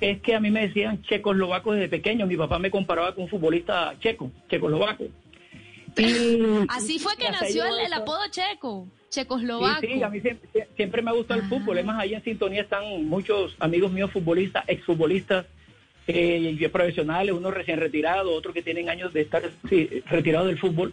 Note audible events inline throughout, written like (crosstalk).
Es que a mí me decían checoslovacos desde pequeño. Mi papá me comparaba con un futbolista checo, checoslovaco. Y, Así fue que nació el, apodo checo, checoslovaco. sí, a mí siempre, siempre me ha gustado el fútbol. Es más, ahí en sintonía están muchos amigos míos futbolistas, exfutbolistas, eh, profesionales, unos recién retirados, otros que tienen años de estar sí, retirados del fútbol.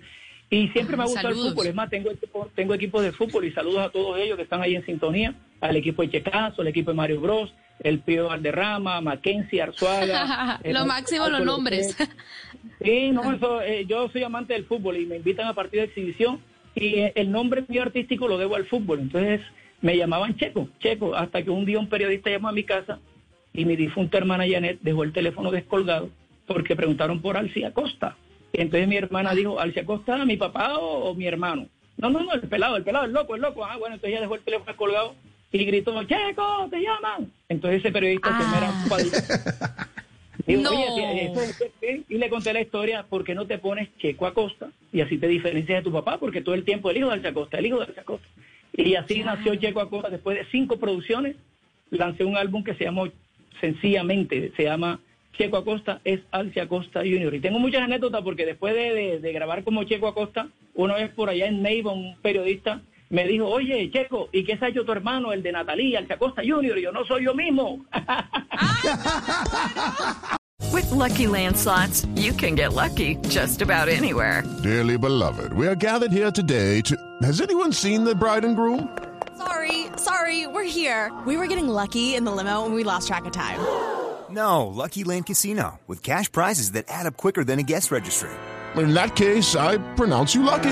Y siempre me ha Ah, gustado el fútbol. Es más, tengo, equipo- tengo equipos de fútbol y saludos a todos ellos que están ahí en sintonía. Al equipo de Checazo, al equipo de Mario Bros, el Pío Valderrama, Mackenzie, Arzuaga. (laughs) Lo el- máximo los nombres. Sí, no, eso, eh, yo soy amante del fútbol y me invitan a partidos de exhibición y eh, el nombre mío artístico lo debo al fútbol. Entonces me llamaban Checo, Checo, hasta que un día un periodista llamó a mi casa y mi difunta hermana Janet dejó el teléfono descolgado porque preguntaron por Alcia Costa. Entonces mi hermana dijo, ¿Alcia Costa, mi papá o, o mi hermano? No, no, no, el pelado, el pelado, el loco, el loco. Ah, bueno, entonces ella dejó el teléfono descolgado y gritó, Checo, te llaman. Entonces ese periodista que no era un cuadrito, (laughs) Digo, No. oye, sí, eso es- sí, y le conté la historia, ¿por qué no te pones Checo Acosta? Y así te diferencias de tu papá, porque todo el tiempo el hijo de Alcia Acosta, el hijo de Alcia Acosta. Y así nació Checo Acosta, después de cinco producciones, lancé un álbum que se llamó, sencillamente, se llama Checo Acosta, es Alcia Acosta Junior. Y tengo muchas anécdotas, porque después de, de- de grabar como Checo Acosta, una vez por allá en Neiva, un periodista me dijo, oye, Checo, ¿y qué se ha hecho tu hermano, el de Natalia, Alcia Acosta Junior? Y yo, no soy yo mismo. (laughs) With Lucky Land slots, you can get lucky just about anywhere. Dearly beloved, we are gathered here today to. Has anyone seen the bride and groom? Sorry, sorry, we're here. We were getting lucky in the limo and we lost track of time. (gasps) No, Lucky Land Casino, with cash prizes that add up quicker than a guest registry. In that case, I pronounce you lucky.